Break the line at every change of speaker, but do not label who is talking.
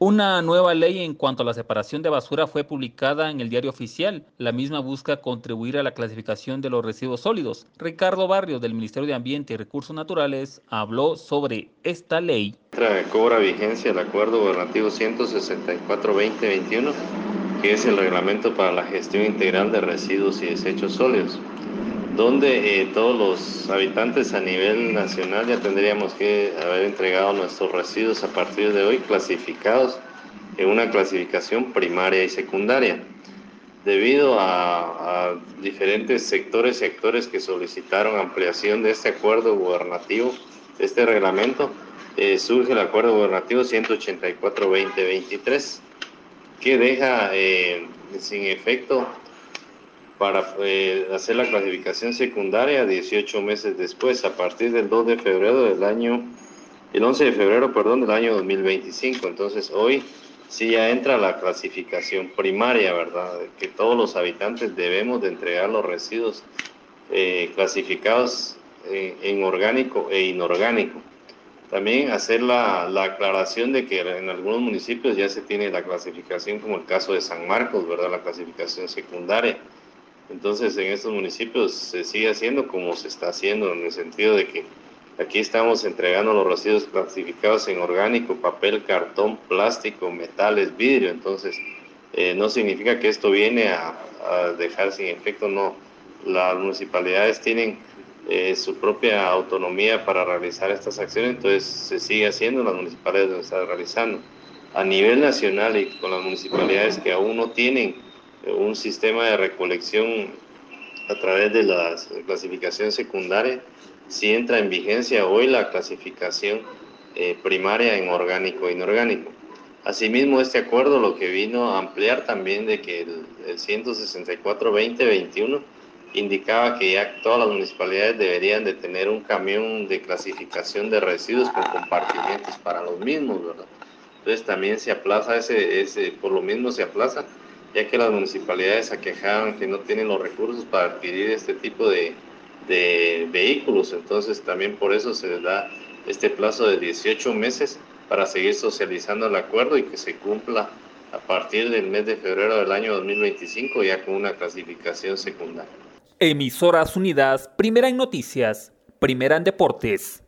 Una nueva ley en cuanto a la separación de basura fue publicada en el diario oficial. La misma busca contribuir a la clasificación de los residuos sólidos. Ricardo Barrios del Ministerio de Ambiente y Recursos Naturales habló sobre esta ley.
Cobra vigencia el acuerdo gubernativo 164-2021, que es el reglamento para la gestión integral de residuos y desechos sólidos donde eh, todos los habitantes a nivel nacional ya tendríamos que haber entregado nuestros residuos a partir de hoy clasificados en una clasificación primaria y secundaria. Debido a, diferentes sectores y actores que solicitaron ampliación de este acuerdo gubernativo, de este reglamento, eh, surge el acuerdo gubernativo 184-2023, que deja eh, sin efecto para eh, hacer la clasificación secundaria 18 meses después, a partir del 2 de febrero del año, el 11 de febrero, perdón, del año 2025. Entonces, hoy sí ya entra la clasificación primaria, ¿verdad? Que todos los habitantes debemos de entregar los residuos eh, clasificados en, orgánico e inorgánico. También hacer la, la, aclaración de que en algunos municipios ya se tiene la clasificación, como el caso de San Marcos, ¿verdad? La clasificación secundaria entonces en estos municipios se sigue haciendo como se está haciendo, en el sentido de que aquí estamos entregando los residuos clasificados en orgánico, papel, cartón, plástico, metales, vidrio. Entonces eh, no significa que esto viene a, dejar sin efecto, no. Las municipalidades tienen eh, su propia autonomía para realizar estas acciones, entonces se sigue haciendo, las municipalidades lo están realizando. A nivel nacional y con las municipalidades que aún no tienen un sistema de recolección a través de la clasificación secundaria, si entra en vigencia hoy la clasificación eh, primaria en orgánico e inorgánico. Asimismo, este acuerdo lo que vino a ampliar también de que el, el 164-2021 indicaba que ya todas las municipalidades deberían de tener un camión de clasificación de residuos con compartimentos para los mismos, ¿verdad? Entonces también se aplaza ese, ese por lo mismo se aplaza ya que las municipalidades aquejaban que no tienen los recursos para adquirir este tipo de, vehículos. Entonces también por eso se les da este plazo de 18 meses para seguir socializando el acuerdo y que se cumpla a partir del mes de febrero del año 2025 ya con una clasificación secundaria.
Emisoras Unidas, primera en noticias, primera en deportes.